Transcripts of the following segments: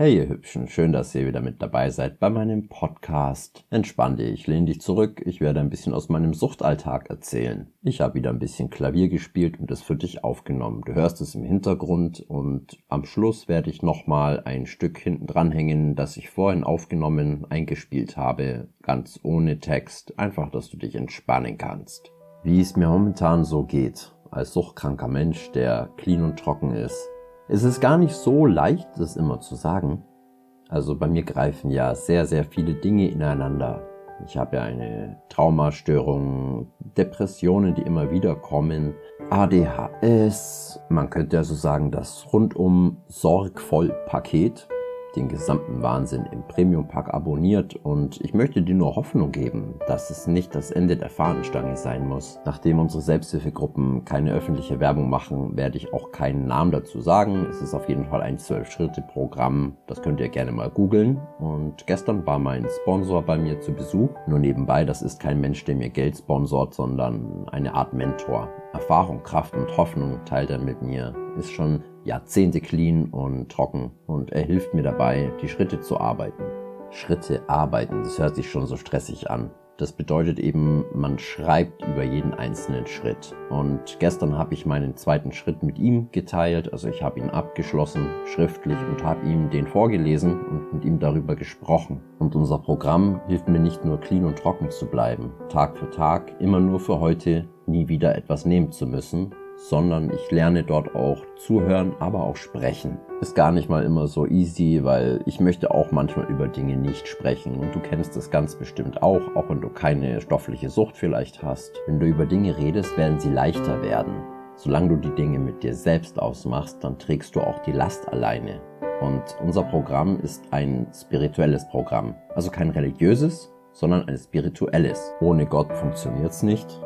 Hey ihr Hübschen, schön, dass ihr wieder mit dabei seid bei meinem Podcast. Entspann dich, lehn dich zurück, ich werde ein bisschen aus meinem Suchtalltag erzählen. Ich habe wieder ein bisschen Klavier gespielt und es für dich aufgenommen. Du hörst es im Hintergrund und am Schluss werde ich nochmal ein Stück hinten dranhängen, das ich vorhin aufgenommen, eingespielt habe, ganz ohne Text, einfach, dass du dich entspannen kannst. Wie es mir momentan so geht, als suchtkranker Mensch, der clean und trocken ist, es ist gar nicht so leicht, das immer zu sagen. Also bei mir greifen ja sehr, sehr viele Dinge ineinander. Ich habe ja eine Traumastörung, Depressionen, die immer wieder kommen, ADHS. Man könnte also sagen, das rundum sorgvoll Paket den gesamten Wahnsinn im Premium-Pack abonniert und ich möchte dir nur Hoffnung geben, dass es nicht das Ende der Fahnenstange sein muss. Nachdem unsere Selbsthilfegruppen keine öffentliche Werbung machen, werde ich auch keinen Namen dazu sagen. Es ist auf jeden Fall ein 12-Schritte-Programm, das könnt ihr gerne mal googeln. Und gestern war mein Sponsor bei mir zu Besuch. Nur nebenbei, das ist kein Mensch, der mir Geld sponsort, sondern eine Art Mentor. Erfahrung, Kraft und Hoffnung teilt er mit mir. Ist schon Jahrzehnte clean und trocken und er hilft mir dabei, die Schritte zu arbeiten. Schritte arbeiten, das hört sich schon so stressig an. Das bedeutet eben, man schreibt über jeden einzelnen Schritt. Und gestern habe ich meinen zweiten Schritt mit ihm geteilt, also ich habe ihn abgeschlossen, schriftlich und habe ihm den vorgelesen und mit ihm darüber gesprochen. Und unser Programm hilft mir nicht nur clean und trocken zu bleiben, Tag für Tag, immer nur für heute, nie wieder etwas nehmen zu müssen, sondern ich lerne dort auch zuhören, aber auch sprechen. Ist gar nicht mal immer so easy, weil ich möchte auch manchmal über Dinge nicht sprechen und du kennst das ganz bestimmt auch, auch wenn du keine stoffliche Sucht vielleicht hast. Wenn du über Dinge redest, werden sie leichter werden. Solange du die Dinge mit dir selbst ausmachst, dann trägst du auch die Last alleine. Und unser Programm ist ein spirituelles Programm. Also kein religiöses, sondern ein spirituelles. Ohne Gott funktioniert's nicht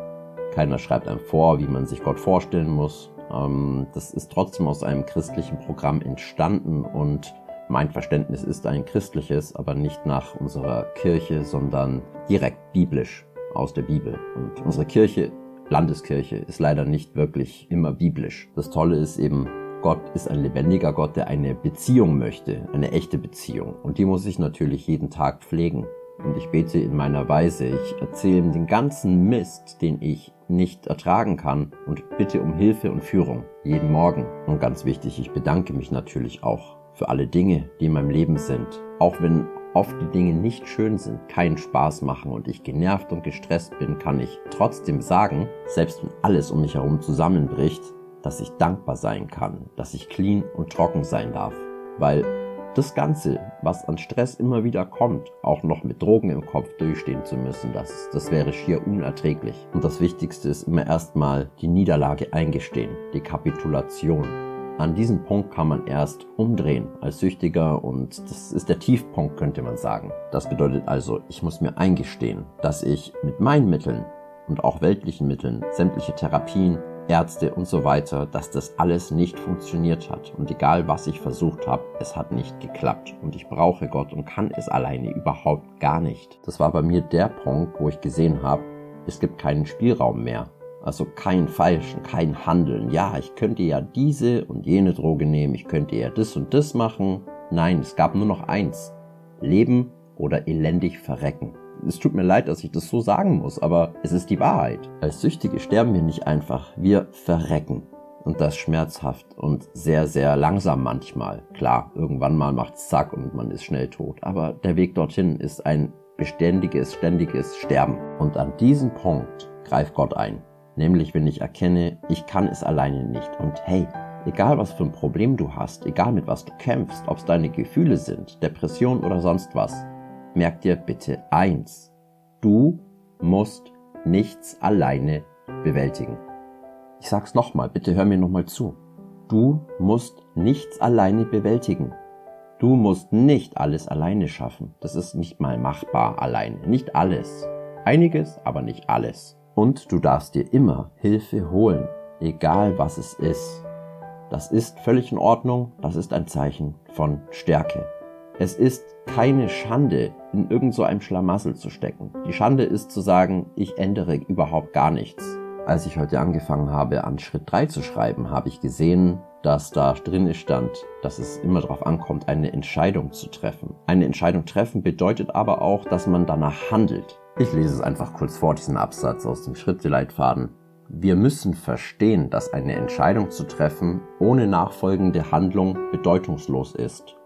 keiner schreibt einem vor, wie man sich Gott vorstellen muss. Ähm, das ist trotzdem aus einem christlichen Programm entstanden und mein Verständnis ist ein christliches, aber nicht nach unserer Kirche, sondern direkt biblisch aus der Bibel. Und unsere Kirche, Landeskirche, ist leider nicht wirklich immer biblisch. Das Tolle ist eben, Gott ist ein lebendiger Gott, der eine Beziehung möchte, eine echte Beziehung. Und die muss ich natürlich jeden Tag pflegen und ich bete in meiner Weise. Ich erzähle ihm den ganzen Mist, den ich nicht ertragen kann und bitte um Hilfe und Führung jeden Morgen. Und ganz wichtig, ich bedanke mich natürlich auch für alle Dinge, die in meinem Leben sind. Auch wenn oft die Dinge nicht schön sind, keinen Spaß machen und ich genervt und gestresst bin, kann ich trotzdem sagen, selbst wenn alles um mich herum zusammenbricht, dass ich dankbar sein kann, dass ich clean und trocken sein darf. Weil das Ganze, was an Stress immer wieder kommt, auch noch mit Drogen im Kopf durchstehen zu müssen, das, das wäre schier unerträglich. Und das Wichtigste ist immer erstmal die Niederlage eingestehen, die Kapitulation. An diesem Punkt kann man erst umdrehen als Süchtiger und das ist der Tiefpunkt, könnte man sagen. Das bedeutet also, ich muss mir eingestehen, dass ich mit meinen Mitteln und auch weltlichen Mitteln sämtliche Therapien, Ärzte und so weiter, dass das alles nicht funktioniert hat. Und egal was ich versucht habe, es hat nicht geklappt. Und ich brauche Gott und kann es alleine überhaupt gar nicht. Das war bei mir der Punkt, wo ich gesehen habe, es gibt keinen Spielraum mehr. Also kein Falschen, kein Handeln. Ja, ich könnte ja diese und jene Droge nehmen, ich könnte ja das und das machen. Nein, es gab nur noch eins. Leben oder elendig verrecken. Es tut mir leid, dass ich das so sagen muss, aber es ist die Wahrheit. Als Süchtige sterben wir nicht einfach, wir verrecken. Und das schmerzhaft und sehr, sehr langsam manchmal. Klar, irgendwann mal macht's zack und man ist schnell tot. Aber der Weg dorthin ist ein beständiges, ständiges Sterben. Und an diesem Punkt greift Gott ein. Nämlich, wenn ich erkenne, ich kann es alleine nicht. Und hey, egal was für ein Problem du hast, egal mit was du kämpfst, ob es deine Gefühle sind, Depression oder sonst was, merk dir bitte eins. Du musst nichts alleine bewältigen. Ich sag's nochmal, bitte hör mir nochmal zu. Du musst nichts alleine bewältigen. Du musst nicht alles alleine schaffen. Das ist nicht mal machbar alleine. Nicht alles. Einiges, aber nicht alles. Und du darfst dir immer Hilfe holen, egal was es ist. Das ist völlig in Ordnung, das ist ein Zeichen von Stärke. Es ist keine Schande, in irgend so einem Schlamassel zu stecken. Die Schande ist zu sagen, ich ändere überhaupt gar nichts. Als ich heute angefangen habe, an Schritt 3 zu schreiben, habe ich gesehen, dass da drin stand, dass es immer darauf ankommt, eine Entscheidung zu treffen. Eine Entscheidung treffen bedeutet aber auch, dass man danach handelt. Ich lese es einfach kurz vor, diesen Absatz aus dem Schritteleitfaden. Wir müssen verstehen, dass eine Entscheidung zu treffen ohne nachfolgende Handlung bedeutungslos ist.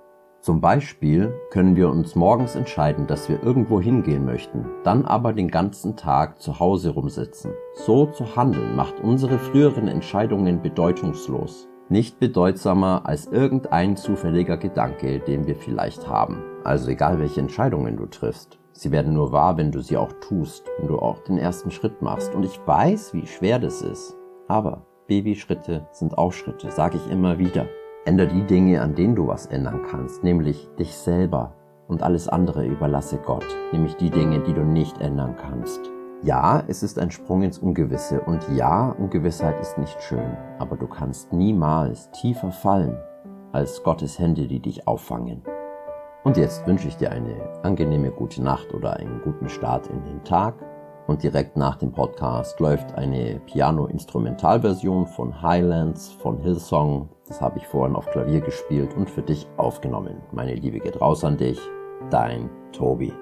Zum Beispiel können wir uns morgens entscheiden, dass wir irgendwo hingehen möchten, dann aber den ganzen Tag zu Hause rumsitzen. So zu handeln macht unsere früheren Entscheidungen bedeutungslos. Nicht bedeutsamer als irgendein zufälliger Gedanke, den wir vielleicht haben. Also egal welche Entscheidungen du triffst. Sie werden nur wahr, wenn du sie auch tust, wenn du auch den ersten Schritt machst. Und ich weiß, wie schwer das ist. Aber Babyschritte sind auch Schritte, sage ich immer wieder. Änder die Dinge, an denen du was ändern kannst, nämlich dich selber. Und alles andere überlasse Gott, nämlich die Dinge, die du nicht ändern kannst. Ja, es ist ein Sprung ins Ungewisse und ja, Ungewissheit ist nicht schön, aber du kannst niemals tiefer fallen als Gottes Hände, die dich auffangen. Und jetzt wünsche ich dir eine angenehme gute Nacht oder einen guten Start in den Tag. Und direkt nach dem Podcast läuft eine Piano-Instrumentalversion von Highlands von Hillsong. Das habe ich vorhin auf Klavier gespielt und für dich aufgenommen. Meine Liebe geht raus an dich. Dein Tobi.